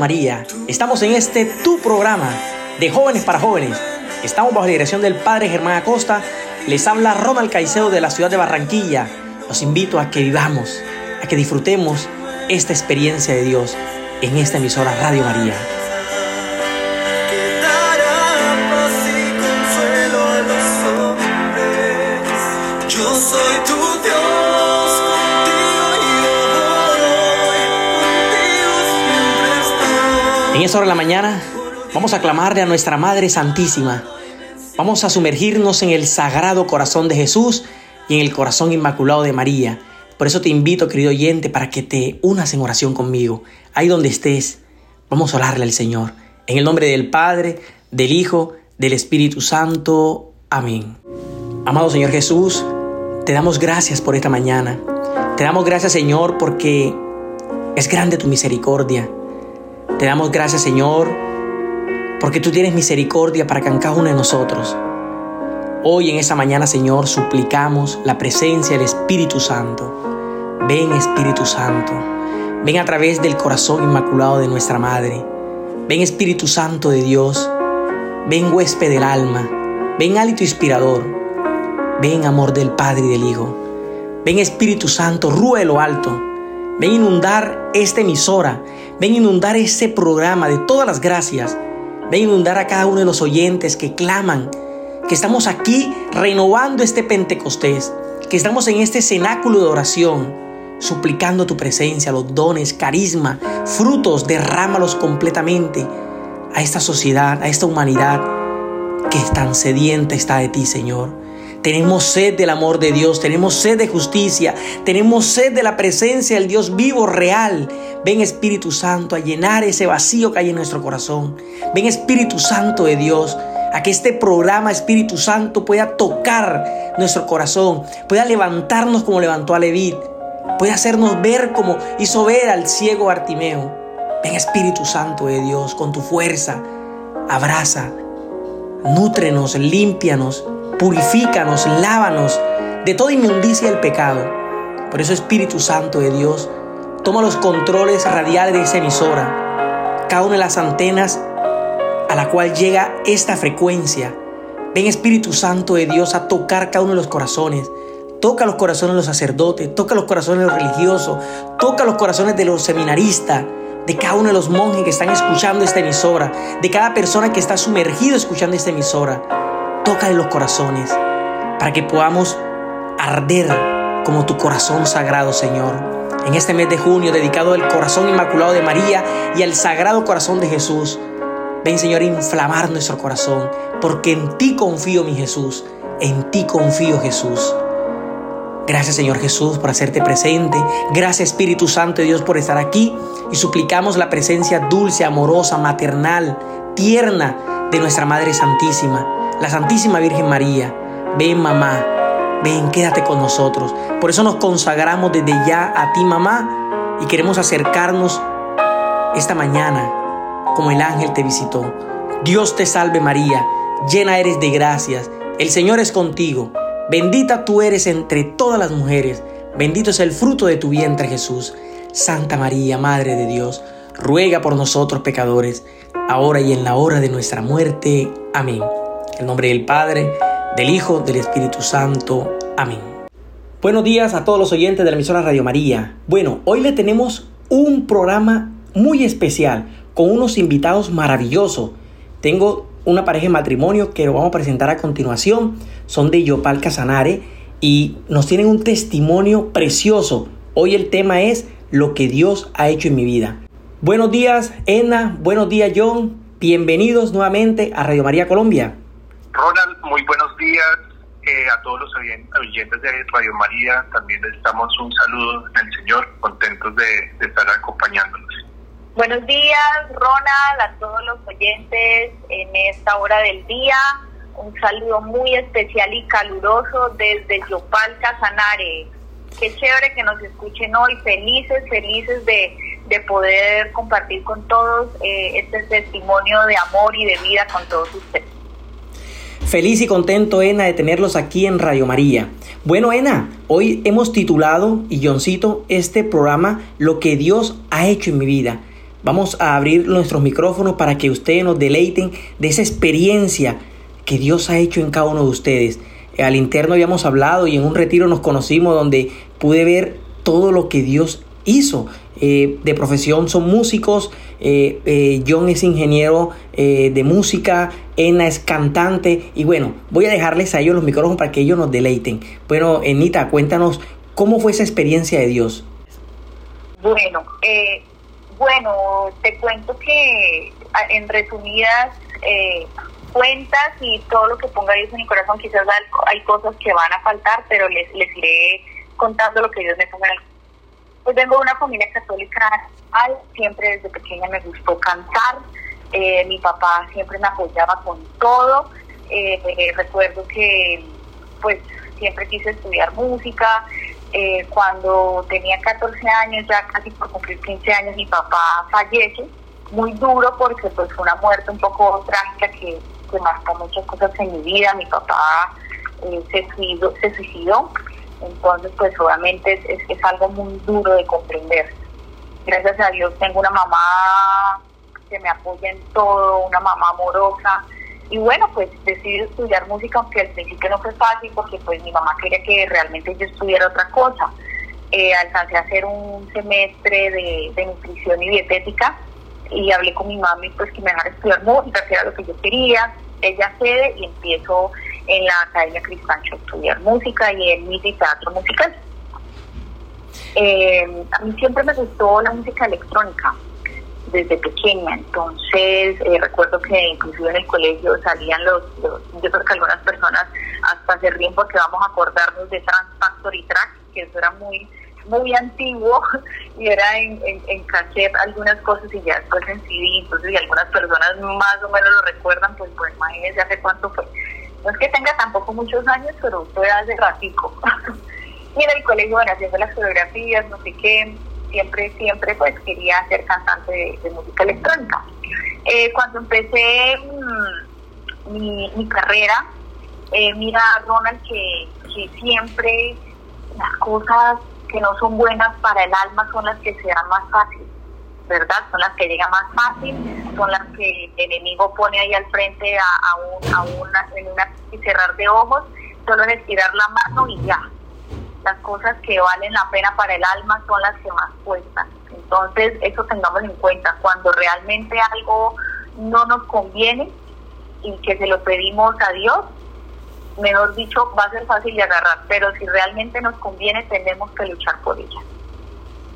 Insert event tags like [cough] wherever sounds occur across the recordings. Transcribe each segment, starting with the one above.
María. Estamos en este tu programa de jóvenes para jóvenes. Estamos bajo la dirección del Padre Germán Acosta. Les habla Ronald Caicedo de la ciudad de Barranquilla. Los invito a que vivamos, a que disfrutemos esta experiencia de Dios en esta emisora Radio María. Que dará En esta hora de la mañana vamos a clamarle a nuestra Madre Santísima. Vamos a sumergirnos en el sagrado corazón de Jesús y en el corazón inmaculado de María. Por eso te invito, querido oyente, para que te unas en oración conmigo. Ahí donde estés, vamos a orarle al Señor. En el nombre del Padre, del Hijo, del Espíritu Santo. Amén. Amado Señor Jesús, te damos gracias por esta mañana. Te damos gracias, Señor, porque es grande tu misericordia. Te damos gracias, Señor, porque tú tienes misericordia para cada uno de nosotros. Hoy en esa mañana, Señor, suplicamos la presencia del Espíritu Santo. Ven, Espíritu Santo. Ven a través del corazón inmaculado de nuestra Madre. Ven, Espíritu Santo de Dios. Ven, huésped del alma. Ven, hálito inspirador. Ven, amor del Padre y del Hijo. Ven, Espíritu Santo, rúe lo alto. Ven a inundar esta emisora. Ven a inundar este programa de todas las gracias. Ven a inundar a cada uno de los oyentes que claman, que estamos aquí renovando este Pentecostés, que estamos en este cenáculo de oración, suplicando tu presencia, los dones, carisma, frutos, derrámalos completamente a esta sociedad, a esta humanidad que tan sedienta está de ti, Señor. Tenemos sed del amor de Dios, tenemos sed de justicia, tenemos sed de la presencia del Dios vivo, real. Ven Espíritu Santo a llenar ese vacío que hay en nuestro corazón. Ven Espíritu Santo de Dios a que este programa Espíritu Santo pueda tocar nuestro corazón, pueda levantarnos como levantó a Leví, pueda hacernos ver como hizo ver al ciego Bartimeo. Ven Espíritu Santo de Dios con tu fuerza, abraza, nútrenos, límpianos, purifícanos, lávanos de toda inmundicia del pecado. Por eso Espíritu Santo de Dios, toma los controles radiales de esa emisora, cada una de las antenas a la cual llega esta frecuencia. Ven Espíritu Santo de Dios a tocar cada uno de los corazones. Toca los corazones de los sacerdotes, toca los corazones de los religiosos, toca los corazones de los seminaristas, de cada uno de los monjes que están escuchando esta emisora, de cada persona que está sumergido escuchando esta emisora. Tócale los corazones para que podamos arder como tu corazón sagrado, Señor. En este mes de junio, dedicado al corazón inmaculado de María y al sagrado corazón de Jesús. Ven, Señor, a inflamar nuestro corazón, porque en ti confío, mi Jesús. En ti confío, Jesús. Gracias, Señor Jesús, por hacerte presente. Gracias, Espíritu Santo de Dios, por estar aquí. Y suplicamos la presencia dulce, amorosa, maternal, tierna de nuestra Madre Santísima, la Santísima Virgen María. Ven, mamá. Ven, quédate con nosotros. Por eso nos consagramos desde ya a ti, mamá, y queremos acercarnos esta mañana como el ángel te visitó. Dios te salve María, llena eres de gracias, el Señor es contigo, bendita tú eres entre todas las mujeres, bendito es el fruto de tu vientre Jesús. Santa María, Madre de Dios, ruega por nosotros pecadores, ahora y en la hora de nuestra muerte. Amén. En nombre del Padre, del Hijo, del Espíritu Santo. Amén. Buenos días a todos los oyentes de la emisora Radio María. Bueno, hoy le tenemos un programa muy especial con unos invitados maravillosos. Tengo una pareja de matrimonio que lo vamos a presentar a continuación. Son de Yopal Casanare y nos tienen un testimonio precioso. Hoy el tema es lo que Dios ha hecho en mi vida. Buenos días, Edna. Buenos días, John. Bienvenidos nuevamente a Radio María Colombia. Ronald, muy buenos días eh, a todos los oyen- oyentes de Radio María. También les damos un saludo al Señor, contentos de, de estar acompañándonos. Buenos días, Ronald, a todos los oyentes en esta hora del día. Un saludo muy especial y caluroso desde Yopal Casanare. Qué chévere que nos escuchen hoy, felices, felices de, de poder compartir con todos eh, este testimonio de amor y de vida con todos ustedes. Feliz y contento, Ena, de tenerlos aquí en Radio María. Bueno, Ena, hoy hemos titulado, y Johncito, este programa Lo que Dios ha hecho en mi vida. Vamos a abrir nuestros micrófonos para que ustedes nos deleiten de esa experiencia que Dios ha hecho en cada uno de ustedes. Al interno habíamos hablado y en un retiro nos conocimos donde pude ver todo lo que Dios hizo. Eh, de profesión son músicos, eh, eh, John es ingeniero de música, Ena es cantante y bueno, voy a dejarles a ellos los micrófonos para que ellos nos deleiten. Bueno, Enita, cuéntanos cómo fue esa experiencia de Dios. Bueno, bueno, te cuento que en resumidas cuentas y todo lo que ponga Dios en mi corazón, quizás hay cosas que van a faltar, pero les, les iré contando lo que Dios me ponga en el pues vengo de una familia católica, siempre desde pequeña me gustó cantar, eh, mi papá siempre me apoyaba con todo, eh, eh, recuerdo que pues siempre quise estudiar música, cuando tenía 14 años, ya casi por cumplir 15 años, mi papá fallece, muy duro porque pues fue una muerte un poco trágica que, que marcó muchas cosas en mi vida, mi papá se, suicidó, se suicidó entonces, pues obviamente es, es, algo muy duro de comprender. Gracias a Dios tengo una mamá que me apoya en todo, una mamá amorosa. Y bueno, pues decidí estudiar música, aunque al principio no fue fácil, porque pues mi mamá quería que realmente yo estudiara otra cosa. Eh, alcancé a hacer un semestre de, nutrición y dietética y hablé con mi mami pues que me dejara estudiar música, que era lo que yo quería. Ella cede y empiezo en la Academia Cristancho estudiar música y en mi teatro musical. Eh, a mí siempre me gustó la música electrónica desde pequeña, entonces eh, recuerdo que inclusive en el colegio salían los, yo creo que algunas personas hasta se ríen porque vamos a acordarnos de Trans Factory Track, que eso era muy muy antiguo [laughs] y era en, en, cassette algunas cosas y ya después en CD, entonces y algunas personas más o menos lo recuerdan, pues pues imagínense hace cuánto fue. No es que tenga tampoco muchos años, pero fue hace ratico. [laughs] y en el colegio, bueno, haciendo las coreografías, no sé qué, siempre, siempre pues quería ser cantante de, música electrónica. Eh, cuando empecé mm, mi, carrera, eh, mira, Ronald, que, que siempre las cosas que no son buenas para el alma son las que se dan más fácil, ¿verdad? Son las que llegan más fácil, son las que el enemigo pone ahí al frente a, a, un, a una, en una cerrar de ojos, solo es estirar la mano y ya. Las cosas que valen la pena para el alma son las que más cuestan. Entonces, eso tengamos en cuenta. Cuando realmente algo no nos conviene y que se lo pedimos a Dios, mejor dicho, va a ser fácil de agarrar, pero si realmente nos conviene, tenemos que luchar por ella.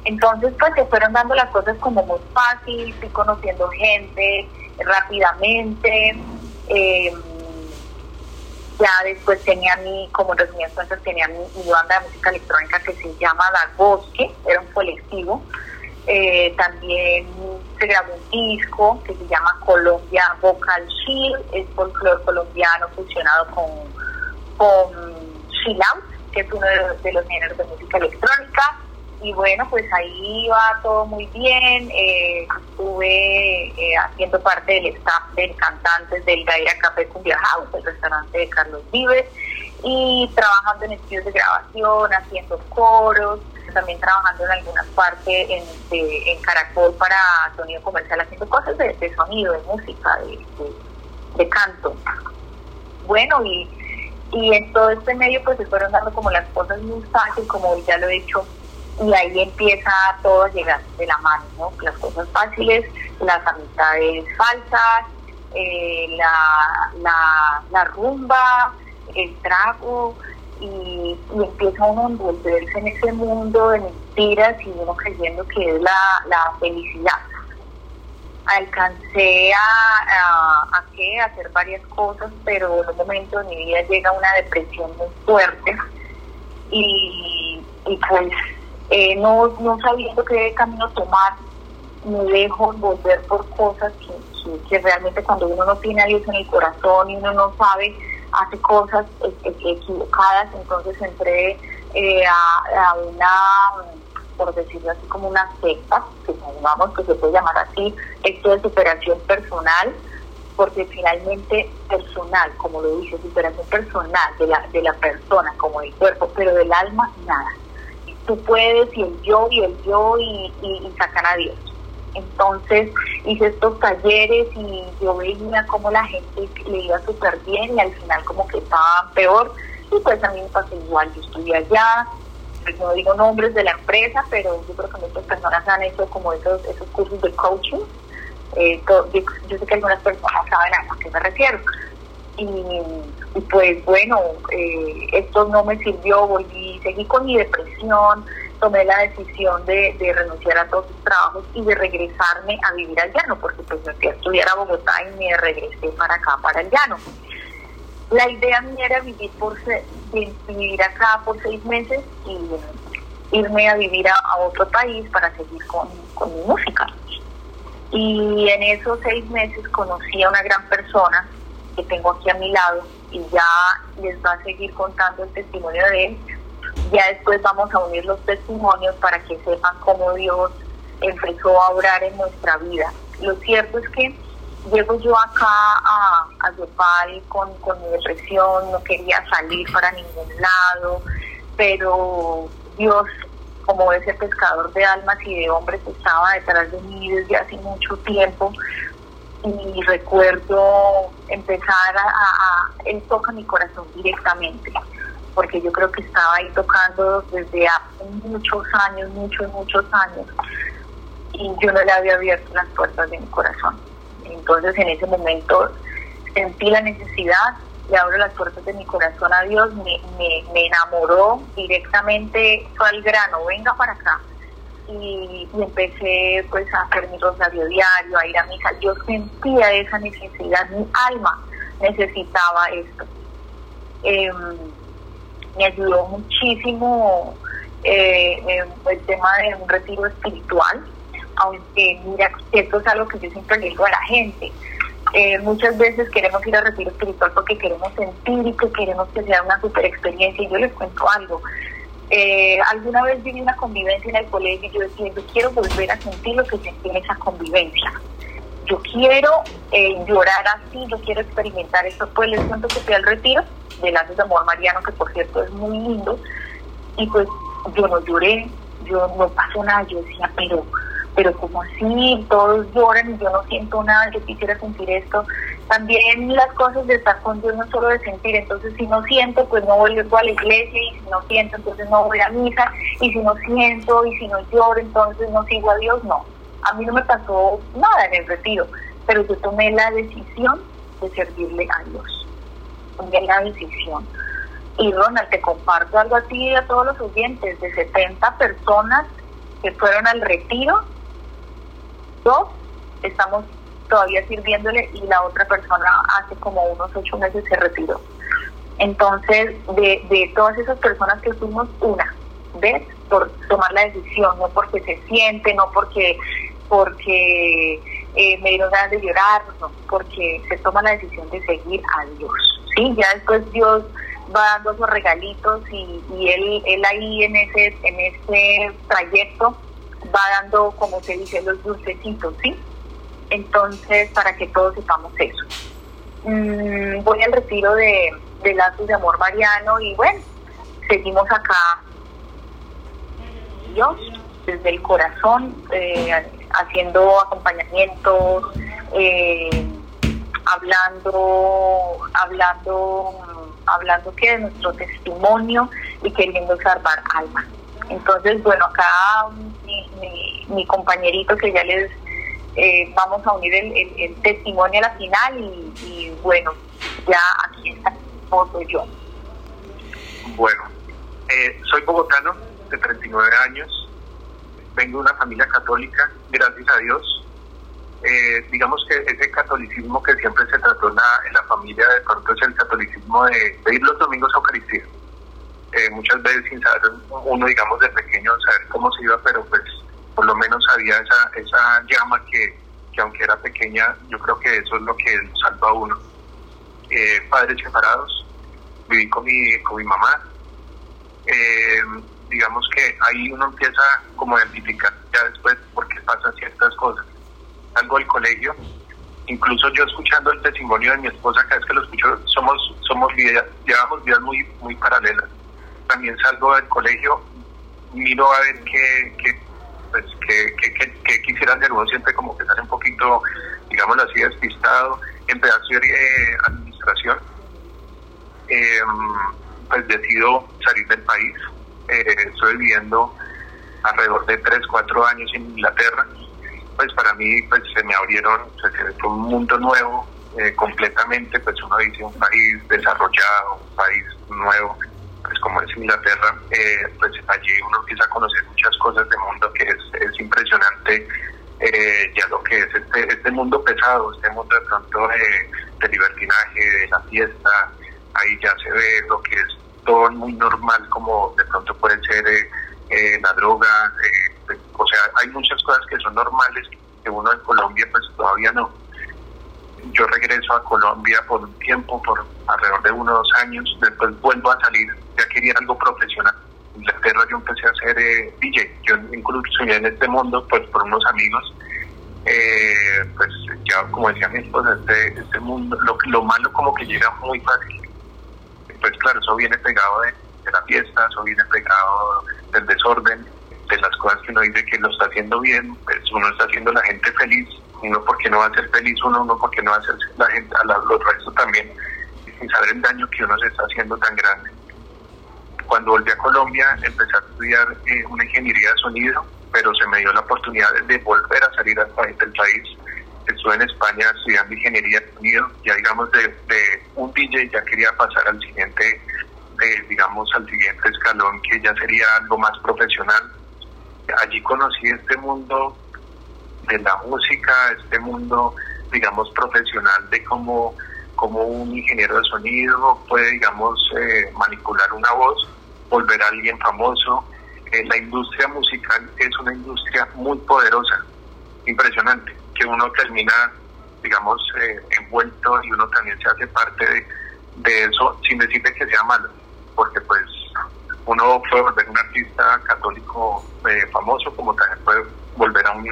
Entonces, pues se fueron dando las cosas como muy fácil, fui conociendo gente rápidamente. Eh, ya después tenía mi, como resumidas cuentas, tenía mi, banda de música electrónica que se llama La Bosque, era un colectivo. Eh, también se grabó un disco que se llama Colombia Vocal Chill, es folclore colombiano fusionado con, con Chill que es uno de los, géneros de música electrónica. Y bueno, pues ahí iba todo muy bien. Eh, estuve eh, haciendo parte del staff de cantantes del Gaira Café Cumbia House, el restaurante de Carlos Vives, y trabajando en estudios de grabación, haciendo coros, también trabajando en algunas partes en, en Caracol para sonido comercial, haciendo cosas de, sonido, de música, de, canto. Bueno, y, y en todo este medio pues se fueron dando como las cosas muy fáciles, como ya lo he dicho, y ahí empieza todo a llegar de la mano, ¿no? Las cosas fáciles, las amistades falsas, eh, la, la, rumba, el trago, y, empieza uno a envolverse en ese mundo de mentiras y uno creyendo que es la, la felicidad. Alcancé a, a, hacer varias cosas, pero en un momento de mi vida llega una depresión muy fuerte y, y pues eh, no, no sabiendo qué camino tomar, me dejo envolver por cosas que, que realmente cuando uno no tiene a Dios en el corazón y uno no sabe hace cosas equivocadas, entonces entré eh, a, una, por decirlo así, como una secta, que llamamos, que se puede llamar así, esto de superación personal, porque finalmente personal, como lo dice, superación personal de la, de la persona, como del cuerpo, pero del alma, nada. Tú puedes y el yo y el yo y, y, sacan a Dios. Entonces hice estos talleres y yo veía como la gente le iba súper bien y al final como que estaba peor. Y pues a mí me pasó igual, yo estudié allá, pues no digo nombres de la empresa, pero yo creo que muchas personas han hecho como esos, esos cursos de coaching eh, yo, sé que algunas personas saben a qué me refiero. Y, pues bueno, eh, esto no me sirvió, volví, seguí con mi depresión, tomé la decisión de, renunciar a todos los trabajos y de regresarme a vivir al llano, porque pues me fui a estudiar a Bogotá y me regresé para acá, para el llano. La idea mía era vivir, por vivir acá por seis meses y irme a vivir a, otro país para seguir con, con mi música. Y en esos seis meses conocí a una gran persona que tengo aquí a mi lado y ya les va a seguir contando el testimonio de él. Ya después vamos a unir los testimonios para que sepan cómo Dios empezó a obrar en nuestra vida. Lo cierto es que llego yo acá a, a Yopal con, con mi depresión, no quería salir para ningún lado, pero Dios como ese pescador de almas y de hombres estaba detrás de mí desde hace mucho tiempo y recuerdo empezar a, él toca mi corazón directamente porque yo creo que estaba ahí tocando desde hace muchos años, muchos, muchos años y yo no le había abierto las puertas de mi corazón. Entonces en ese momento sentí la necesidad le abro las puertas de mi corazón a Dios, me, me, enamoró directamente, fue al grano, venga para acá. Y, empecé pues a hacer mi rosario diario, a ir a misa. Yo sentía esa necesidad, mi alma necesitaba esto. Em, me ayudó muchísimo eh, el tema de un retiro espiritual, aunque mira, esto es algo que yo siempre le digo a la gente eh, muchas veces queremos ir a retiro espiritual porque queremos sentir y que queremos que sea una super experiencia. Y yo les cuento algo. Eh, alguna vez viví una convivencia en el colegio y yo decía, yo quiero volver a sentir lo que sentí en esa convivencia. Yo quiero eh, llorar así, yo quiero experimentar eso. Pues les cuento que fui al retiro de Lazos de Amor Mariano, que por cierto es muy lindo. Y pues yo no lloré, yo no pasó nada. Yo decía, pero pero como así, todos lloran y yo no siento nada, yo quisiera sentir esto. También las cosas de estar con Dios no solo de sentir, entonces si no siento, pues no voy a la iglesia y si no siento, entonces no voy a misa y si no siento y si no lloro, entonces no sigo a Dios, no. A mí no me pasó nada en el retiro, pero yo tomé la decisión de servirle a Dios. Tomé la decisión. Y Ronald, te comparto algo a ti y a todos los oyentes, de 70 personas que fueron al retiro, dos estamos todavía sirviéndole y la otra persona hace como unos ocho meses se retiró. Entonces, de, de todas esas personas que fuimos, una, ¿ves? Por tomar la decisión, no porque se siente, no porque porque eh, me dieron ganas de llorar, porque se toma la decisión de seguir a Dios. ¿sí? Ya después Dios va dando esos regalitos y, y él, él ahí en ese, en ese trayecto va dando, como se dice, los dulcecitos, ¿sí? Entonces, para que todos sepamos eso. Mm, voy al retiro de, de Lazos de Amor Mariano y bueno, seguimos acá. Dios, desde el corazón, eh, haciendo acompañamientos, eh, hablando, hablando, hablando que de nuestro testimonio y queriendo salvar almas. Entonces, bueno, acá mi, compañerito que ya les eh, vamos a unir el, testimonio a la final y, bueno, ya aquí está foto yo. Bueno, eh, soy bogotano de 39 años, vengo de una familia católica, gracias a Dios. Eh, digamos que ese catolicismo que siempre se trató en la, familia, de pronto es el catolicismo de, ir los domingos a Eucaristía. muchas veces sin saber uno, digamos, de pequeño, saber cómo se iba, pero pues por lo menos había esa, esa llama que, aunque era pequeña, yo creo que eso es lo que salva a uno. Eh, padres separados, viví con mi, con mi mamá. Eh, digamos que ahí uno empieza como a identificar ya después por qué pasan ciertas cosas. Salgo del colegio incluso yo escuchando el testimonio de mi esposa, cada vez que lo escucho, somos, somos llevamos vidas muy, muy paralelas. También salgo del colegio, miro a ver qué, qué pues, que, que, quisiera hacer. Uno siempre como que sale un poquito, digamos así, despistado. Empecé a hacer eh, administración. Em, pues decido salir del país. Eh, estoy viviendo alrededor de 3, 4 años en Inglaterra. Pues para mí pues se me abrieron, fue un mundo nuevo eh, completamente, pues uno dice un país desarrollado, un país nuevo, pues como es Inglaterra, eh, pues allí uno empieza a conocer muchas cosas del mundo que es, es impresionante, eh, ya lo que es este, este mundo pesado, este mundo de pronto de libertinaje, de la fiesta, ahí ya se ve lo que es todo muy normal como de pronto puede ser la droga, o sea, hay muchas cosas que son normales que uno en Colombia pues todavía no. Yo regreso a Colombia por un tiempo, por alrededor de unos dos años, después vuelvo a salir, ya quería algo profesional. En Inglaterra yo empecé a hacer eh, DJ, yo incluso en este mundo pues por unos amigos, eh, pues ya como decía mi esposa, este, este mundo, lo malo como que llega muy fácil. Pues claro, eso viene pegado de, de la fiesta, eso viene pegado del desorden, de las cosas que uno dice que lo está haciendo bien, pues uno está haciendo a la gente feliz, uno porque no va a ser feliz uno, uno porque no va a hacer la gente, a los restos también, sin saber el daño que uno se está haciendo tan grande. Cuando volví a Colombia empecé a estudiar eh, una ingeniería de sonido, pero se me dio la oportunidad de, volver a salir al país del país. Estuve en España estudiando ingeniería de sonido, ya digamos de, un DJ ya quería pasar al siguiente, eh, digamos al siguiente escalón que ya sería algo más profesional allí conocí este mundo de la música, este mundo, digamos, profesional de cómo, cómo un ingeniero de sonido puede, digamos, eh, manipular una voz, volver a alguien famoso. Eh, la industria musical es una industria muy poderosa, impresionante, que uno termina, digamos, eh, envuelto y uno también se hace parte de, eso, sin decirle que sea malo, porque pues uno puede volver un artista católico eh, famoso, como también puede volver a un,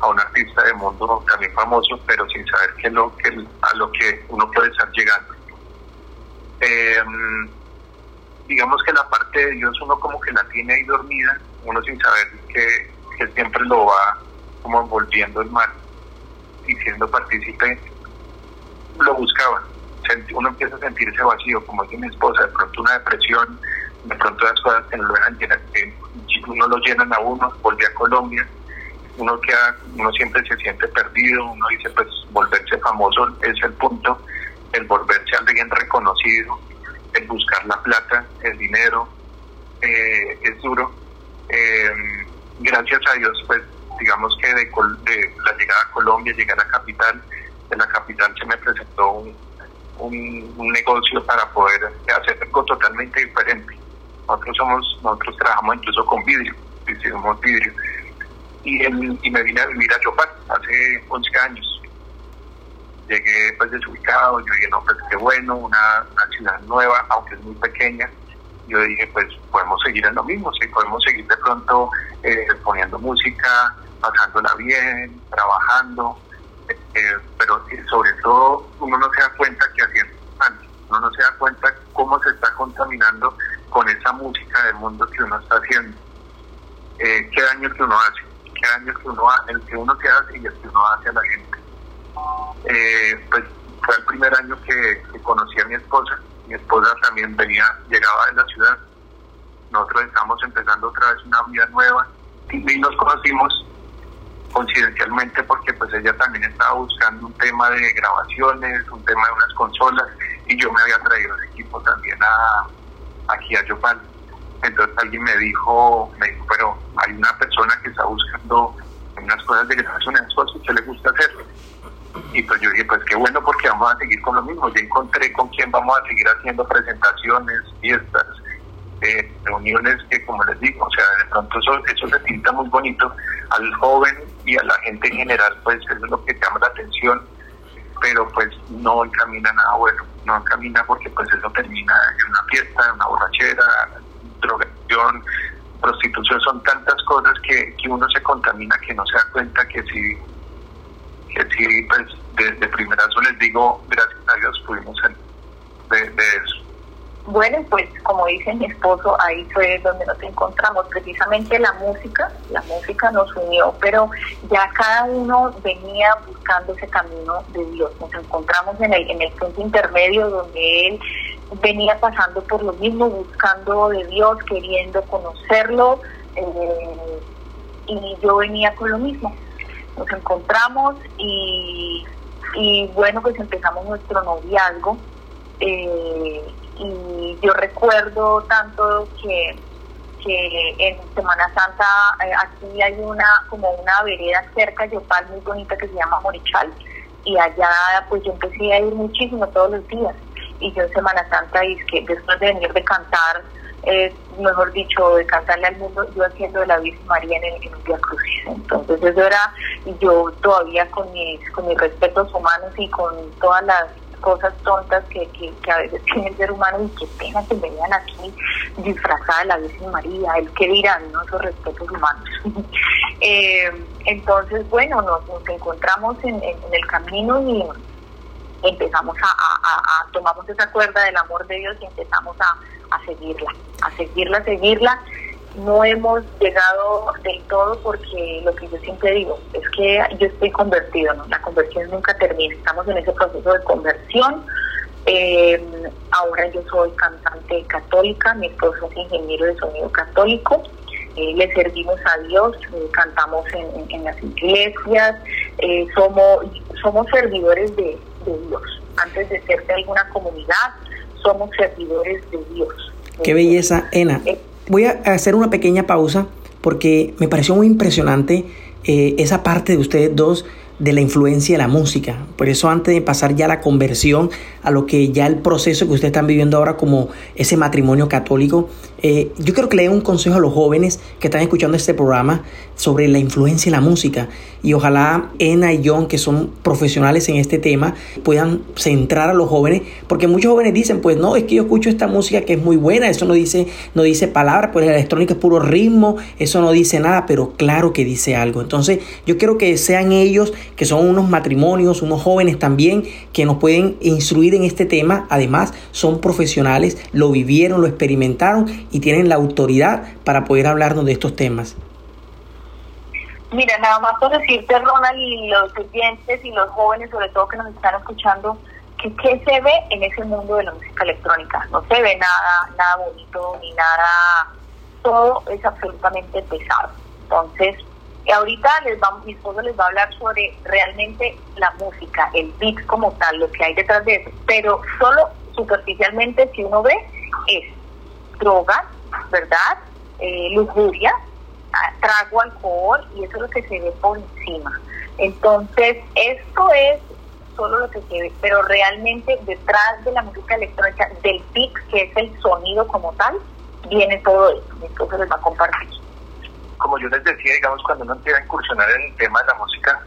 a un artista de mundo también famoso, pero sin saber que lo, que, a lo que uno puede estar llegando. Em, digamos que la parte de Dios uno como que la tiene ahí dormida, uno sin saber que, que siempre lo va como envolviendo el mal y siendo partícipe, lo buscaba. Uno empieza a sentirse vacío, como dice mi esposa, de pronto una depresión, de pronto las cosas que no lo llenan a uno, volví a Colombia, uno queda, uno siempre se siente perdido, uno dice pues volverse famoso es el punto, el volverse alguien reconocido, el buscar la plata, el dinero, eh, es duro. Em, gracias a Dios pues digamos que de, de, la llegada a Colombia, llegar a la capital, de la capital se me presentó un, negocio para poder hacer algo totalmente diferente nosotros somos, nosotros trabajamos incluso con vidrio, hicimos vidrio. Y, me vine a vivir a Chopin hace 11 años. Llegué pues desubicado, yo dije, no, pues qué bueno, una, ciudad nueva, aunque es muy pequeña. Yo dije, pues podemos seguir en lo mismo, sí, podemos seguir de pronto eh, poniendo música, pasándola bien, trabajando, eh, pero sobre todo uno no se da cuenta que haciendo uno no se da cuenta cómo se está contaminando con esa música del mundo que uno está haciendo. Eh, qué daño que uno hace, qué daño que uno hace, el que uno se hace y el que uno hace a la gente. Eh, pues fue el primer año que, conocí a mi esposa. Mi esposa también venía, llegaba de la ciudad. Nosotros estamos empezando otra vez una vida nueva y nos conocimos coincidencialmente porque pues ella también estaba buscando un tema de grabaciones, un tema de unas consolas y yo me había traído el equipo también a, aquí a Yopal. Entonces alguien me dijo, me dijo, pero hay una persona que está buscando unas cosas de grabación, unas cosas que le gusta hacer. Y pues yo dije, pues qué bueno porque vamos a seguir con lo mismo. Yo encontré con quién vamos a seguir haciendo presentaciones, fiestas, eh, reuniones que como les digo, o sea, de pronto eso, eso se pinta muy bonito al joven y a la gente en general, pues eso es lo que llama la atención, pero pues no encamina nada bueno no camina porque pues eso termina en una fiesta, en una borrachera, drogación, prostitución, son tantas cosas que, que uno se contamina que no se da cuenta que si, que sí, pues de, de primerazo les digo, gracias a Dios pudimos salir de, de eso. Bueno, pues como dice mi esposo, ahí fue donde nos encontramos. Precisamente la música, la música nos unió, pero ya cada uno venía buscando ese camino de Dios. Nos encontramos en el, en el punto intermedio donde él venía pasando por lo mismo, buscando de Dios, queriendo conocerlo, eh, y yo venía con lo mismo. Nos encontramos y, y bueno, pues empezamos nuestro noviazgo. Eh, y yo recuerdo tanto que, que en Semana Santa eh, aquí hay una como una vereda cerca de Yopal muy bonita que se llama Morichal y allá pues yo empecé a ir muchísimo todos los días. Y yo en Semana Santa y es que después de venir de cantar eh, mejor dicho de cantarle al mundo yo haciendo de la Virgen María en el, en el Día Crucis. Entonces eso era yo todavía con mis con mis respetos humanos y con todas las cosas tontas que, que, a veces tiene el ser humano y qué pena que venían aquí disfrazada de la Virgen María, el que dirán, ¿no? Esos respetos humanos. [laughs] eh, entonces, bueno, nos, encontramos en, el camino y empezamos a, a, tomamos esa cuerda del amor de Dios y empezamos a, a seguirla, a seguirla, seguirla no hemos llegado del todo porque lo que yo siempre digo es que yo estoy convertido, ¿no? La conversión nunca termina, estamos en ese proceso de conversión. Eh, ahora yo soy cantante católica, mi esposo es ingeniero de sonido católico, eh, le servimos a Dios, eh, cantamos en, en, en, las iglesias, somos, somos servidores de, de, Dios. Antes de ser de alguna comunidad, somos servidores de Dios. Qué belleza, Ena voy a hacer una pequeña pausa porque me pareció muy impresionante eh, esa parte de ustedes dos de la influencia de la música. Por eso antes de pasar ya la conversión, a lo que ya el proceso que ustedes están viviendo ahora como ese matrimonio católico, eh, yo quiero que le den un consejo a los jóvenes que están escuchando este programa sobre la influencia de la música. Y ojalá Ena y John, que son profesionales en este tema, puedan centrar a los jóvenes, porque muchos jóvenes dicen, pues no, es que yo escucho esta música que es muy buena, eso no dice, no dice palabras, pues la electrónica es puro ritmo, eso no dice nada, pero claro que dice algo. Entonces yo quiero que sean ellos, que son unos matrimonios, unos jóvenes también, que nos pueden instruir en este tema. Además, son profesionales, lo vivieron, lo experimentaron y tienen la autoridad para poder hablarnos de estos temas. Mira, nada más por decirte, Ronald, y los oyentes y los jóvenes, sobre todo que nos están escuchando, que se ve en ese mundo de la música electrónica. No se ve nada, nada bonito ni nada, todo es absolutamente pesado. Entonces, ahorita les va, mi esposo les va a hablar sobre realmente la música, el beat como tal, lo que hay detrás de eso. Pero solo superficialmente, si uno ve, es drogas, ¿verdad? Eh, lujuria, trago alcohol y eso es lo que se ve por encima. Entonces, esto es solo lo que se ve, pero realmente detrás de la música electrónica, del beat, que es el sonido como tal, viene todo esto. Esposo les va a compartir. Como yo les decía, digamos, cuando uno empieza a incursionar en el tema de la música,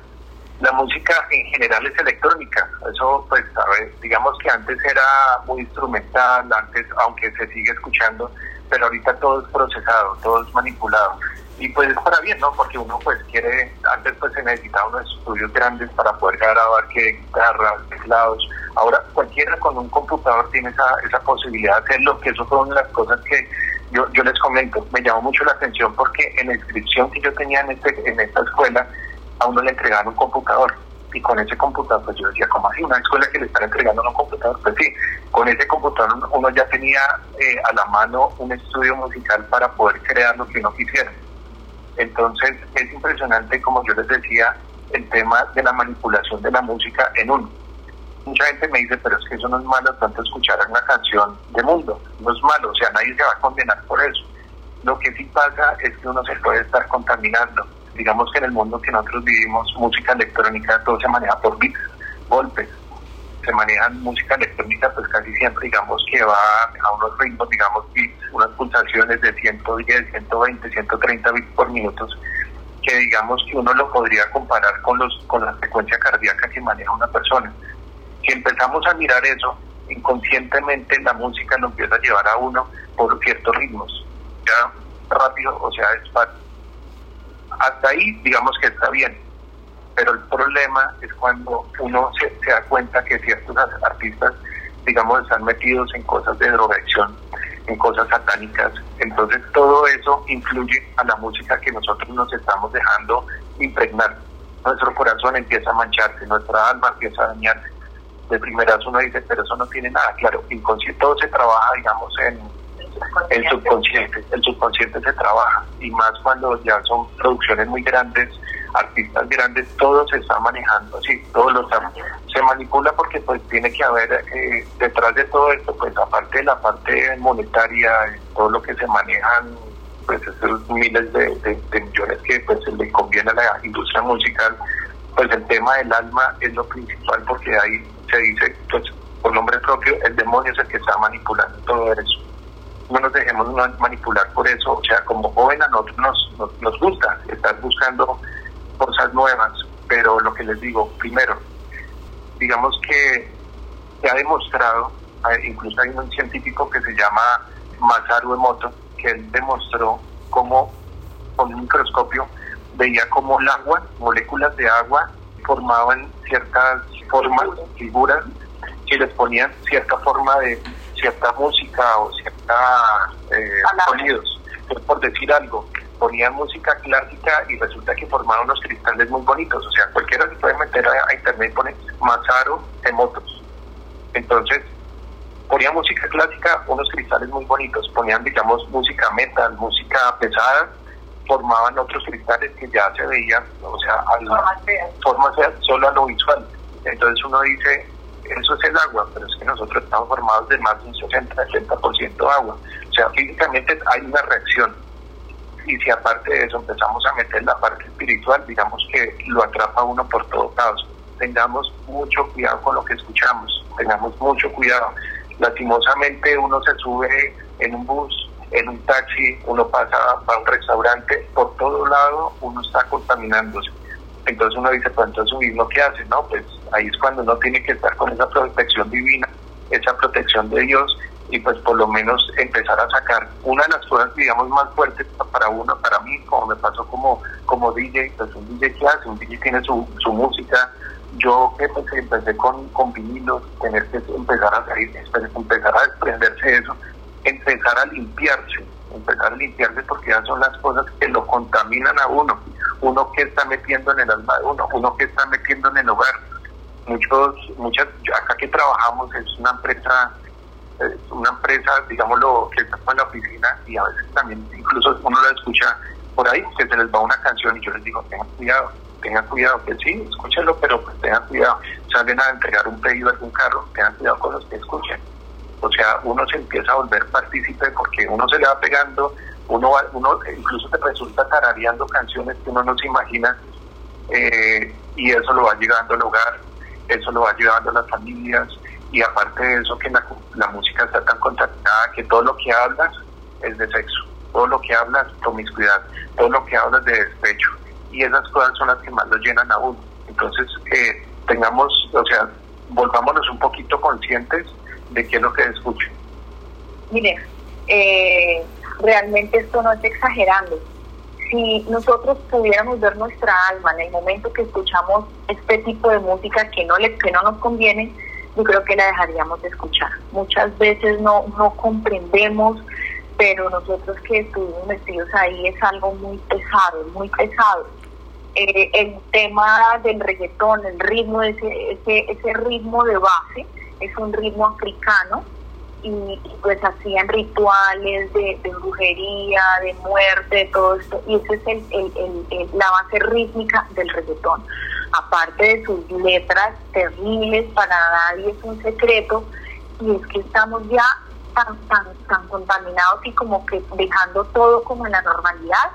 la música en general es electrónica. Eso, pues, a ver, digamos que antes era muy instrumental, antes, aunque se sigue escuchando, pero ahorita todo es procesado, todo es manipulado y pues es para bien, ¿no? Porque uno pues quiere, antes pues se necesitaba unos estudios grandes para poder grabar que guitarras, teclados, ahora cualquiera con un computador tiene esa, esa posibilidad de hacerlo, que eso fue una de las cosas que yo, yo les comento, me llamó mucho la atención porque en la inscripción que yo tenía en, este, en esta escuela, a uno le entregaron un computador y con ese computador, pues yo decía, ¿cómo así? Una escuela que le están entregando un computador, pues sí, con ese computador uno ya tenía eh, a la mano un estudio musical para poder crear lo que uno quisiera. Entonces es impresionante, como yo les decía, el tema de la manipulación de la música en uno. Mucha gente me dice, pero es que eso no es malo tanto escuchar una canción de mundo, no es malo, o sea, nadie se va a condenar por eso. Lo que sí pasa es que uno se puede estar contaminando. Digamos que en el mundo que nosotros vivimos, música electrónica, todo se maneja por beats, golpes. Se manejan música electrónica, pues casi siempre, digamos que va a unos ritmos, digamos, beats, unas pulsaciones de 110, 120, 130 bits por minuto, que digamos que uno lo podría comparar con, los, con la frecuencia cardíaca que maneja una persona. Si empezamos a mirar eso, inconscientemente la música lo empieza a llevar a uno por ciertos ritmos. Ya rápido, o sea, es fácil. Hasta ahí, digamos que está bien. Pero el problema es cuando uno se, se da cuenta que ciertos artistas, digamos, están metidos en cosas de drogadicción, en cosas satánicas. Entonces todo eso influye a la música que nosotros nos estamos dejando impregnar. Nuestro corazón empieza a mancharse, nuestra alma empieza a dañarse. De primeras uno dice, pero eso no tiene nada. Claro, inconsciente todo se trabaja, digamos, en el subconsciente. El subconsciente se trabaja y más cuando ya son producciones muy grandes, artistas grandes, todo se está manejando así, todo lo está, se manipula porque pues tiene que haber eh, detrás de todo esto, pues aparte de la parte monetaria, todo lo que se manejan, pues esos miles de, millones que pues le conviene a la industria musical, pues el tema del alma es lo principal porque ahí se dice, pues por nombre propio, el demonio es el que está manipulando todo eso no nos dejemos manipular por eso. O sea, como joven a nosotros nos, nos, gusta estar buscando cosas nuevas, pero lo que les digo, primero, digamos que se ha demostrado, incluso hay un científico que se llama Masaru Emoto, que él demostró cómo con un microscopio veía cómo el agua, moléculas de agua, formaban ciertas formas, figuras, que les ponían cierta forma de cierta música o cierta eh, sonidos. por decir algo, ponían música clásica y resulta que formaban unos cristales muy bonitos. O sea, cualquiera se puede meter a, internet y pone Mazaro motos Entonces, ponían música clásica, unos cristales muy bonitos. Ponían, digamos, música metal, música pesada, formaban otros cristales que ya se veían, o sea, a forma solo a lo visual. Entonces uno dice, eso es el agua, pero es que nosotros estamos formados de más de un 60-70% agua. O sea, físicamente hay una reacción. Y si aparte de eso empezamos a meter la parte espiritual, digamos que lo atrapa uno por todos lados. Tengamos mucho cuidado con lo que escuchamos, tengamos mucho cuidado. Lastimosamente uno se sube en un bus, en un taxi, uno pasa a un restaurante, por todo lado uno está contaminándose entonces uno dice, pues entonces mismo ¿qué hace? No, pues ahí es cuando uno tiene que estar con esa protección divina, esa protección de Dios y pues por lo menos empezar a sacar una de las cosas digamos más fuertes para uno, para mí, como me pasó como, como DJ, pues un DJ que hace, un DJ tiene su, su música, yo que pues, empecé con, con vinilos, tener que empezar a salir, empezar a desprenderse de eso, empezar a limpiarse, empezar a limpiarse porque ya son las cosas que lo contaminan a uno uno que está metiendo en el alma de uno, uno que está metiendo en el hogar. Muchos, muchas, acá que trabajamos es una empresa, una empresa, digámoslo, que está en la oficina y a veces también incluso uno la escucha por ahí, que se les va una canción y yo les digo, tengan cuidado, tengan cuidado, que sí, escúchenlo, pero pues tengan cuidado. Salen a entregar un pedido a algún carro, tengan cuidado con los que escuchen. O sea, uno se empieza a volver partícipe porque uno se le va pegando uno, uno incluso te resulta tarareando canciones que uno no se imagina eh, y eso lo va llegando al hogar, eso lo va llevando a las familias y aparte de eso que la, música está tan contaminada que todo lo que hablas es de sexo, todo lo que hablas promiscuidad, todo lo que hablas de despecho y esas cosas son las que más lo llenan a uno. Entonces, eh, tengamos, o sea, volvámonos un poquito conscientes de qué es lo que escuchen. Mire, eh, realmente esto no es exagerando. Si nosotros pudiéramos ver nuestra alma en el momento que escuchamos este tipo de música que no, le, que no nos conviene, yo creo que la dejaríamos de escuchar. Muchas veces no, no comprendemos, pero nosotros que estuvimos metidos ahí es algo muy pesado, muy pesado. Eh, el tema del reggaetón, el ritmo, ese, ese, ese ritmo de base, es un ritmo africano y, pues hacían rituales de, brujería, de muerte, todo esto, y esa es el, la base rítmica del reggaetón. Aparte de sus letras terribles, para nadie es un secreto, y es que estamos ya tan, tan, tan contaminados y como que dejando todo como en la normalidad,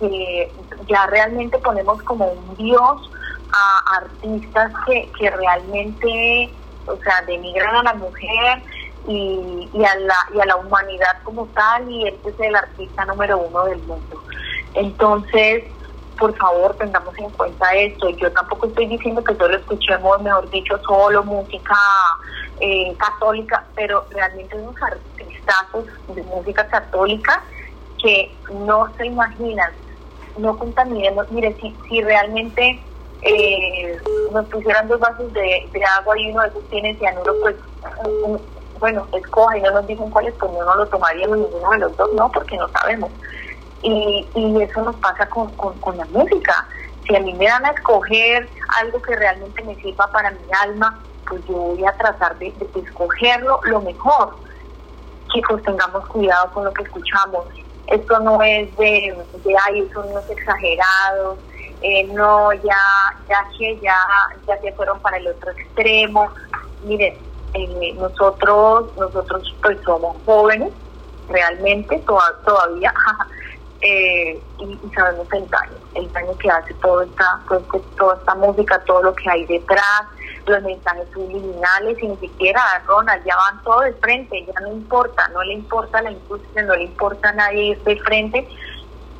que ya realmente ponemos como un dios a artistas que, que realmente, o sea, denigran a la mujer, y, y, a la, y a la humanidad como tal y este es el artista número uno del mundo. Entonces, por favor, tengamos en cuenta esto. Yo tampoco estoy diciendo que solo escuchemos, mejor dicho, solo música eh, católica, pero realmente unos artistazos de música católica que no se imaginan, no contaminemos. Mire, si, si realmente eh, nos pusieran dos vasos de, agua y uno de esos tiene cianuro, pues bueno, escoja y no nos dicen cuáles, pues no lo tomaríamos ninguno de los dos, no, porque no sabemos. Y, y eso nos pasa con, con, la música. Si a mí me dan a escoger algo que realmente me sirva para mi alma, pues yo voy a tratar de, escogerlo lo mejor. Chicos, tengamos cuidado con lo que escuchamos. Esto no es de, de ay, son unos exagerados, eh, no, ya, ya que ya, ya se fueron para el otro extremo. Miren, eh, nosotros, nosotros pues somos jóvenes, realmente, todavía, [laughs] eh, y, sabemos el daño, el daño que hace toda esta, pues, toda esta música, todo lo que hay detrás, los mensajes subliminales, y ni siquiera Ronald, ya van todos de frente, ya no importa, no le importa la industria, no le importa nadie ir de frente,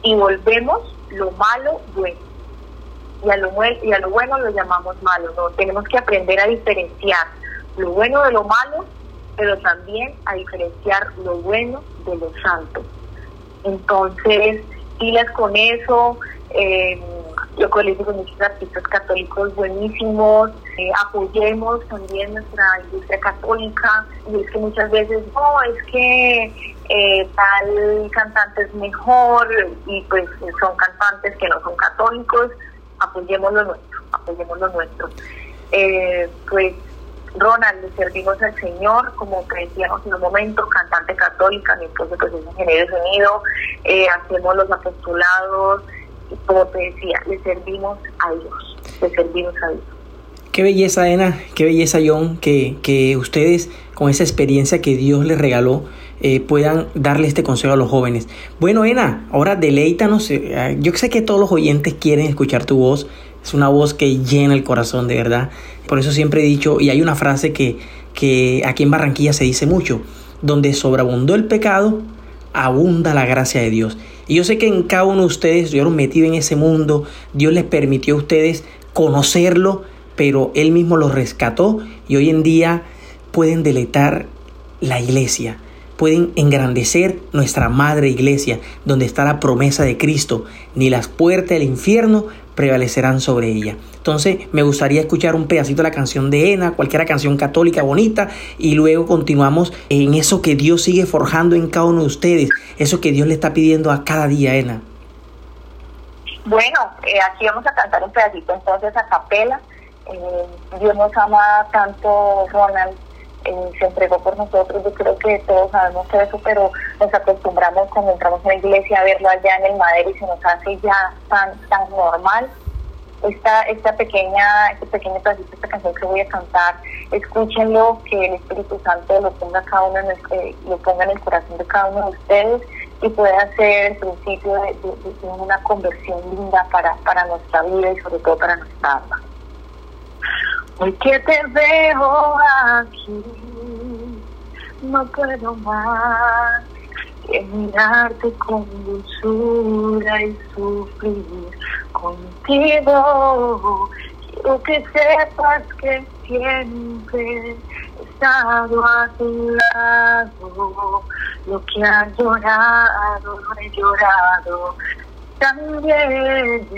y volvemos lo malo bueno. Y a lo, y a lo bueno lo llamamos malo, no tenemos que aprender a diferenciar lo bueno de lo malo, pero también a diferenciar lo bueno de lo santo. Entonces, pilas con eso. Eh, yo colegio con muchos artistas católicos buenísimos, eh, apoyemos también nuestra industria católica y es que muchas veces, no, es que eh, tal cantante es mejor y pues son cantantes que no son católicos, apoyemos lo nuestro, apoyemos lo nuestro. pues Ronald, le servimos al Señor, como que decíamos en un momento, cantante católica, mi esposo pues es ingeniero de sonido, eh, hacemos los apostolados, y como te decía, le servimos a Dios, le servimos a Dios. Qué belleza, Ena, qué belleza, John, que, que ustedes, con esa experiencia que Dios les regaló, eh, puedan darle este consejo a los jóvenes. Bueno, Ena, ahora deleítanos. Eh, yo sé que todos los oyentes quieren escuchar tu voz. Es una voz que llena el corazón, de verdad. Por eso siempre he dicho, y hay una frase que, que aquí en Barranquilla se dice mucho, donde sobreabundó el pecado, abunda la gracia de Dios. Y yo sé que en cada uno de ustedes estuvieron metidos en ese mundo, Dios les permitió a ustedes conocerlo, pero Él mismo los rescató y hoy en día pueden deletar la iglesia, pueden engrandecer nuestra madre iglesia, donde está la promesa de Cristo. Ni las puertas del infierno prevalecerán sobre ella. Entonces me gustaría escuchar un pedacito de la canción de Ena, cualquier canción católica bonita, y luego continuamos en eso que Dios sigue forjando en cada uno de ustedes, eso que Dios le está pidiendo a cada día, Ena. Bueno, eh, aquí vamos a cantar un pedacito entonces a capela. Eh, Dios nos ama tanto, Ronald, eh, se entregó por nosotros. Yo creo que todos sabemos eso, pero nos acostumbramos cuando entramos en la iglesia a verlo allá en el madero y se nos hace ya tan, tan normal. Esta, esta pequeña, este pequeño pedacito, esta canción que voy a cantar, escúchenlo, que el Espíritu Santo lo ponga cada uno en el, lo ponga en el corazón de cada uno de ustedes y pueda ser el principio de, una conversión linda para, para nuestra vida y sobre todo para nuestra alma. Hoy que te veo aquí, no puedo más que mirarte con dulzura y sufrir contigo. Quiero que sepas que siempre he estado a tu lado. Lo que has llorado, lo he llorado también.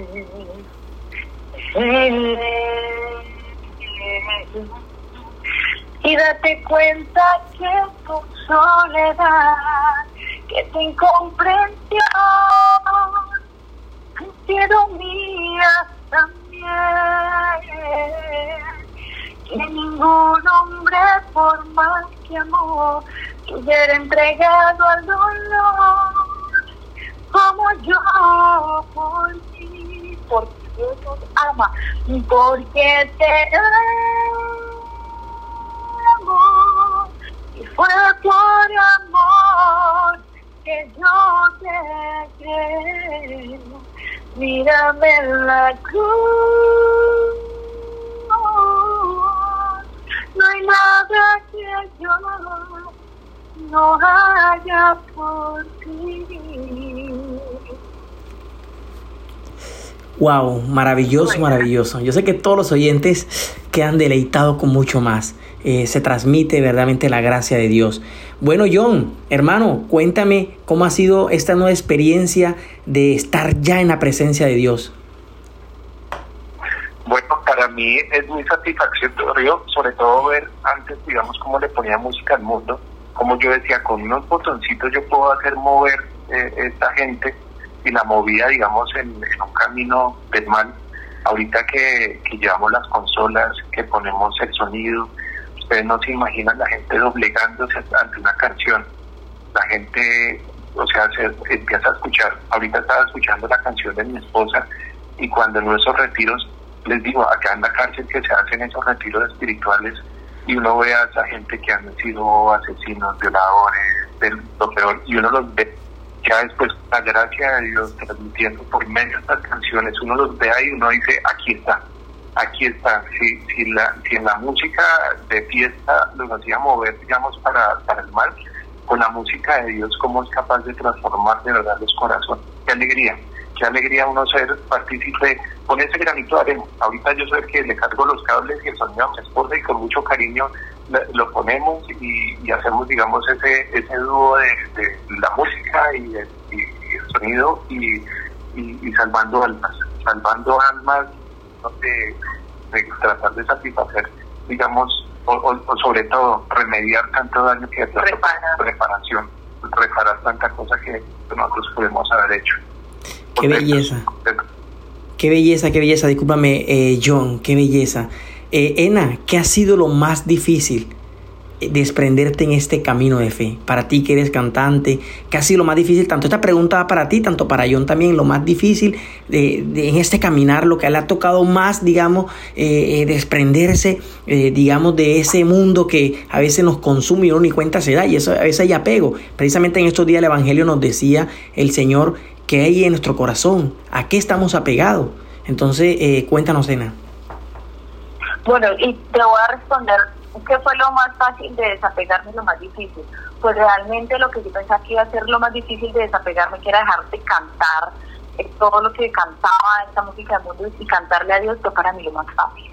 Y date cuenta que tu soledad, que tu incomprensión, han sido mías también. Que ningún hombre, por más que amor, hubiera entregado al dolor, como yo por ti, por ti Dios nos porque te amo. Y fue por amor que yo te creo. Mírame en la cruz. No hay nada que yo no haya por ti. Wow, maravilloso, maravilloso. Yo sé que todos los oyentes quedan deleitados con mucho más. Eh, se transmite verdaderamente la gracia de Dios. Bueno, John, hermano, cuéntame cómo ha sido esta nueva experiencia de estar ya en la presencia de Dios. Bueno, mí es muy satisfactorio, sobre todo ver antes, digamos, cómo le ponía música al mundo, como yo decía, con unos botoncitos yo puedo hacer mover eh, esta gente y la movía, digamos, en, un camino del mal. Ahorita que, que llevamos las consolas, que ponemos el sonido, ustedes no se imaginan la gente doblegándose ante una canción. La gente, o sea, se empieza a escuchar. Ahorita estaba escuchando la canción de mi esposa y cuando en esos retiros, les digo, acá en la cárcel que se hacen esos retiros espirituales y uno ve a esa gente que han sido asesinos, violadores, de lo peor, y uno los ve ya después, la gracia de Dios transmitiendo por medio de estas canciones, uno los ve ahí y uno dice, aquí está, aquí está. Si, si, la, si en la música de fiesta los hacía mover, digamos, para, para el mal, con la música de Dios, cómo es capaz de transformar de verdad los corazones. Qué alegría, qué alegría uno ser partícipe con ese granito de arena. Ahorita yo soy el que le cargo los cables y el sonido a mi esposa y con mucho cariño lo ponemos y, hacemos, digamos, ese ese dúo de, la música y, el sonido y, salvando almas, salvando almas de, tratar de satisfacer, digamos, o, sobre todo remediar tanto daño que hace reparación, reparar tanta cosa que nosotros podemos haber hecho. Qué belleza. Qué belleza, qué belleza. Discúlpame, eh, John, qué belleza. Eh, Ena, ¿qué ha sido lo más difícil desprenderte en este camino de fe? Para ti que eres cantante, ¿qué ha sido lo más difícil? Tanto esta pregunta va para ti, tanto para John también, lo más difícil de, en este caminar, lo que le ha tocado más, digamos, eh, desprenderse, digamos, de ese mundo que a veces nos consume y uno ni cuenta se da, y eso a veces hay apego. Precisamente en estos días el Evangelio nos decía el Señor que hay en nuestro corazón, a qué estamos apegados. Entonces, eh, cuéntanos, Ena. Bueno, y te voy a responder qué fue lo más fácil de desapegarme lo más difícil. Pues realmente lo que yo pensaba que iba a ser lo más difícil de desapegarme, que era dejar de cantar eh, todo lo que cantaba esta música del mundo y cantarle a Dios, fue para mí lo más fácil.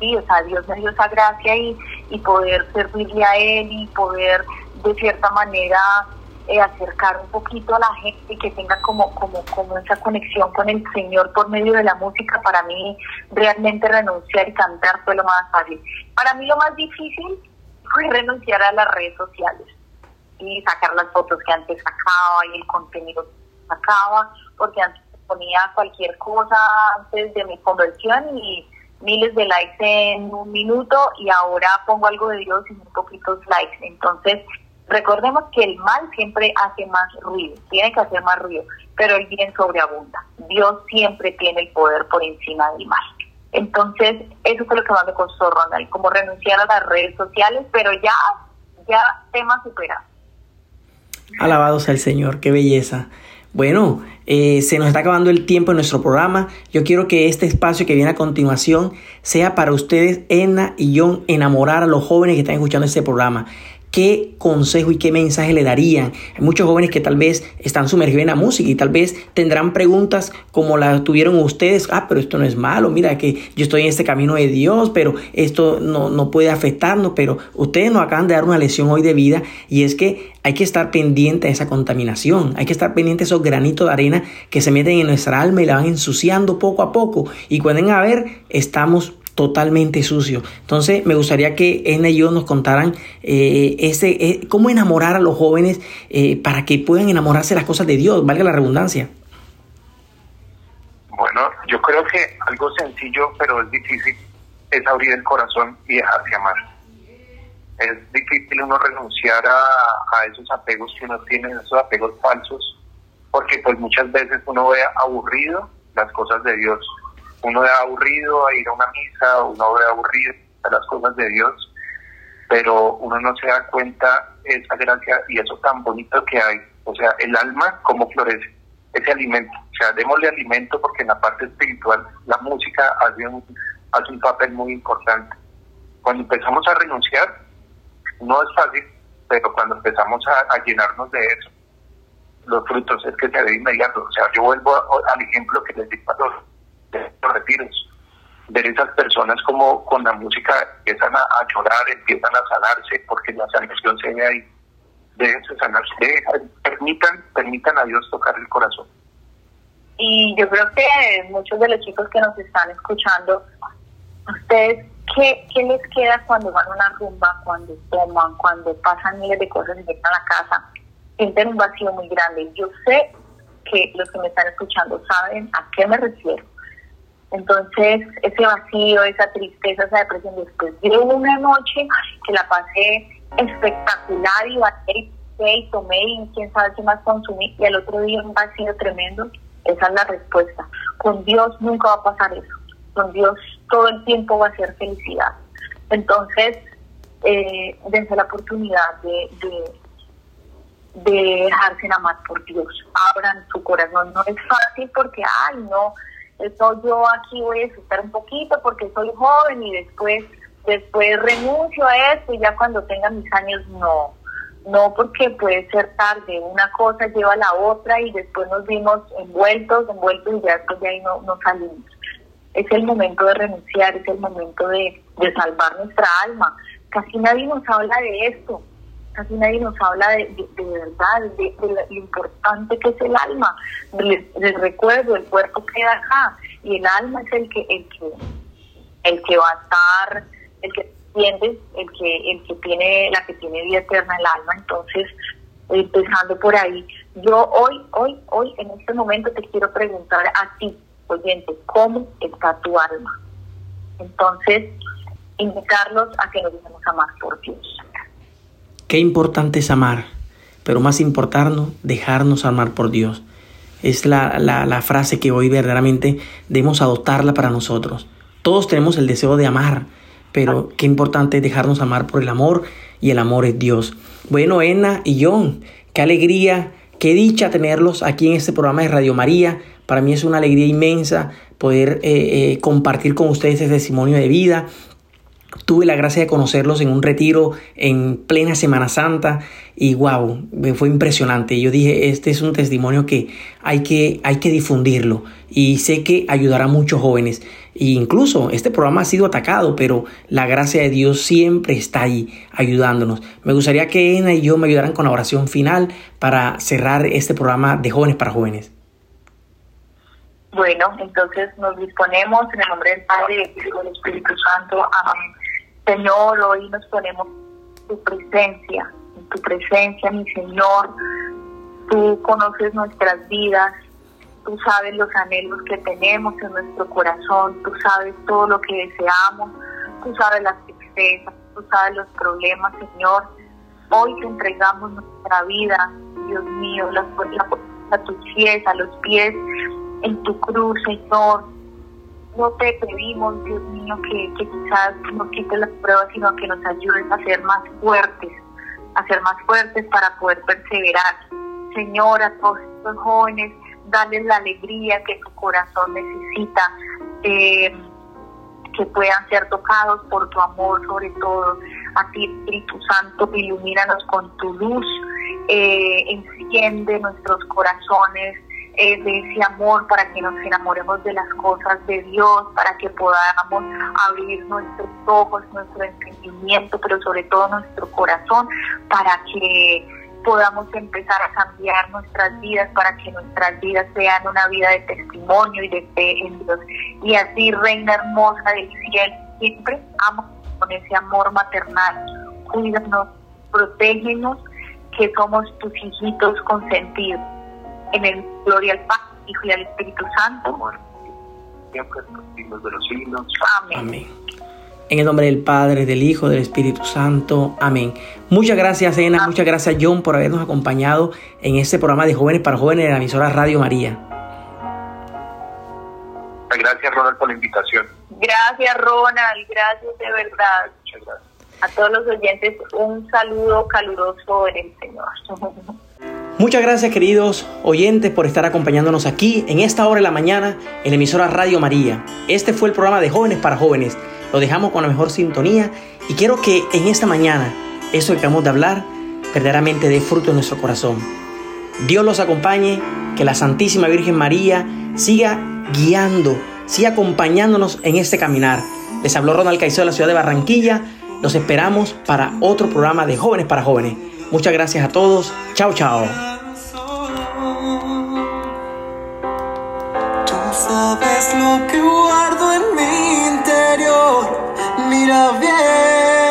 Sí, o sea, Dios me dio esa gracia y, y poder servirle a Él y poder de cierta manera eh, acercar un poquito a la gente y que tenga como, como, como esa conexión con el Señor por medio de la música, para mí realmente renunciar y cantar fue lo más fácil. Para mí lo más difícil fue renunciar a las redes sociales y sacar las fotos que antes sacaba y el contenido que sacaba, porque antes ponía cualquier cosa antes de mi conversión y miles de likes en un minuto y ahora pongo algo de Dios y muy poquitos likes. Entonces, Recordemos que el mal siempre hace más ruido, tiene que hacer más ruido, pero el bien sobreabunda. Dios siempre tiene el poder por encima del mal. Entonces, eso fue lo que más me costó, Ronald, como renunciar a las redes sociales, pero ya, ya tema superado. Alabado sea el Señor, qué belleza. Bueno, eh, se nos está acabando el tiempo en nuestro programa. Yo quiero que este espacio que viene a continuación sea para ustedes, Enna y John, enamorar a los jóvenes que están escuchando este programa qué consejo y qué mensaje le darían. Hay muchos jóvenes que tal vez están sumergidos en la música y tal vez tendrán preguntas como las tuvieron ustedes. Ah, pero esto no es malo. Mira que yo estoy en este camino de Dios, pero esto no, no puede afectarnos. Pero ustedes nos acaban de dar una lección hoy de vida y es que hay que estar pendiente de esa contaminación. Hay que estar pendiente de esos granitos de arena que se meten en nuestra alma y la van ensuciando poco a poco. Y cuando a ver, estamos totalmente sucio. Entonces me gustaría que Ena y yo nos contaran eh, ese, eh, cómo enamorar a los jóvenes eh, para que puedan enamorarse de las cosas de Dios, valga la redundancia. Bueno, yo creo que algo sencillo, pero es difícil, es abrir el corazón y dejarse amar. Es difícil uno renunciar a, a esos apegos que uno tiene, esos apegos falsos, porque pues muchas veces uno ve aburrido las cosas de Dios uno ve aburrido a ir a una misa, uno ve aburrido a las cosas de Dios, pero uno no se da cuenta esa gracia y eso tan bonito que hay. O sea, el alma, cómo florece, ese alimento. O sea, démosle alimento porque en la parte espiritual la música hace un, hace un papel muy importante. Cuando empezamos a renunciar, no es fácil, pero cuando empezamos a, llenarnos de eso, los frutos es que se ve inmediato. O sea, yo vuelvo al ejemplo que les di a los retiros, ver esas personas como con la música empiezan a, llorar, empiezan a sanarse, porque la sanación se ve ahí. Déjense sanarse, permitan, permitan a Dios tocar el corazón. Y yo creo que muchos de los chicos que nos están escuchando, ¿Ustedes qué, qué les queda cuando van a una rumba, cuando toman, cuando pasan miles de cosas y llegan a la casa? Sienten un vacío muy grande. Yo sé que los que me están escuchando saben a qué me refiero. Entonces, ese vacío, esa tristeza, esa depresión, después de una noche que la pasé espectacular y bailé y tomé y quién sabe qué más consumí y al otro día un vacío tremendo, esa es la respuesta. Con Dios nunca va a pasar eso. Con Dios todo el tiempo va a ser felicidad. Entonces, eh, dense la oportunidad de, de, de dejarse amar por Dios. Abran su corazón. No es fácil porque, ay, no, eso yo aquí voy a estar un poquito porque soy joven y después después renuncio a esto y ya cuando tenga mis años no no porque puede ser tarde. Una cosa lleva a la otra y después nos vimos envueltos envueltos y ya después de ahí no, no salimos. Es el momento de renunciar es el momento de, de salvar nuestra alma. Casi nadie nos habla de esto casi nadie nos habla de, de, verdad, de, lo importante que es el alma. Les, recuerdo, el cuerpo queda acá y el alma es el que, el que, el que va a estar, el que entiende, el que, el que tiene, la que tiene vida eterna el alma. Entonces, empezando por ahí, yo hoy, hoy, hoy, en este momento te quiero preguntar a ti, oyente, ¿cómo está tu alma? Entonces, invitarlos a que nos dejemos amar por Dios. Qué importante es amar, pero más importante, dejarnos amar por Dios. Es la, la, frase que hoy verdaderamente debemos adoptarla para nosotros. Todos tenemos el deseo de amar, pero qué importante es dejarnos amar por el amor y el amor es Dios. Bueno, Ena y John, qué alegría, qué dicha tenerlos aquí en este programa de Radio María. Para mí es una alegría inmensa poder eh, eh, compartir con ustedes ese testimonio de vida, Tuve la gracia de conocerlos en un retiro en plena Semana Santa y wow, fue impresionante. Yo dije, este es un testimonio que hay que, hay que difundirlo y sé que ayudará a muchos jóvenes. E incluso este programa ha sido atacado, pero la gracia de Dios siempre está ahí ayudándonos. Me gustaría que Ena y yo me ayudaran con la oración final para cerrar este programa de jóvenes para jóvenes. Bueno, entonces nos disponemos en el nombre del Padre, del Hijo y del Espíritu Santo. Amén. Señor, hoy nos ponemos en tu presencia, en tu presencia, mi Señor. Tú conoces nuestras vidas, tú sabes los anhelos que tenemos en nuestro corazón, tú sabes todo lo que deseamos, tú sabes las tristezas, tú sabes los problemas, Señor. Hoy te entregamos nuestra vida, Dios mío, la, la, a tus pies, a los pies en tu cruz, Señor no te pedimos, Dios mío, que, quizás nos quites las pruebas, sino que nos ayudes a ser más fuertes, a ser más fuertes para poder perseverar. Señor, a todos estos jóvenes, darles la alegría que su corazón necesita, eh, que puedan ser tocados por tu amor, sobre todo. A ti, Espíritu Santo, ilumínanos con tu luz, eh, enciende nuestros corazones, eh, de ese amor, para que nos enamoremos de las cosas de Dios, para que podamos abrir nuestros ojos, nuestro entendimiento, pero sobre todo nuestro corazón, para que podamos empezar a cambiar nuestras vidas, para que nuestras vidas sean una vida de testimonio y de fe en Dios. Y así, Reina Hermosa del cielo, siempre amo con ese amor maternal. Cuídanos, protégenos, que somos tus hijitos consentidos en el gloria al Padre, Hijo y al Espíritu Santo. Siempre de los siglos. Amén. En el nombre del Padre, del Hijo, del Espíritu Santo. Amén. Muchas gracias, Ena. Muchas gracias, John, por habernos acompañado en este programa de Jóvenes para Jóvenes de la emisora Radio María. Gracias, Ronald, por la invitación. Gracias, Ronald. Gracias de verdad. Muchas gracias. A todos los oyentes, un saludo caluroso en el Señor. [laughs] Muchas gracias queridos oyentes por estar acompañándonos aquí en esta hora de la mañana en la emisora Radio María. Este fue el programa de jóvenes para jóvenes. Lo dejamos con la mejor sintonía y quiero que en esta mañana eso que acabamos de hablar verdaderamente dé fruto en nuestro corazón. Dios los acompañe, que la Santísima Virgen María siga guiando, siga acompañándonos en este caminar. Les habló Ronald Caicedo de la ciudad de Barranquilla. Los esperamos para otro programa de jóvenes para jóvenes. Muchas gracias a todos. Chao, chao. Tú sabes lo que guardo en mi interior. mira bien.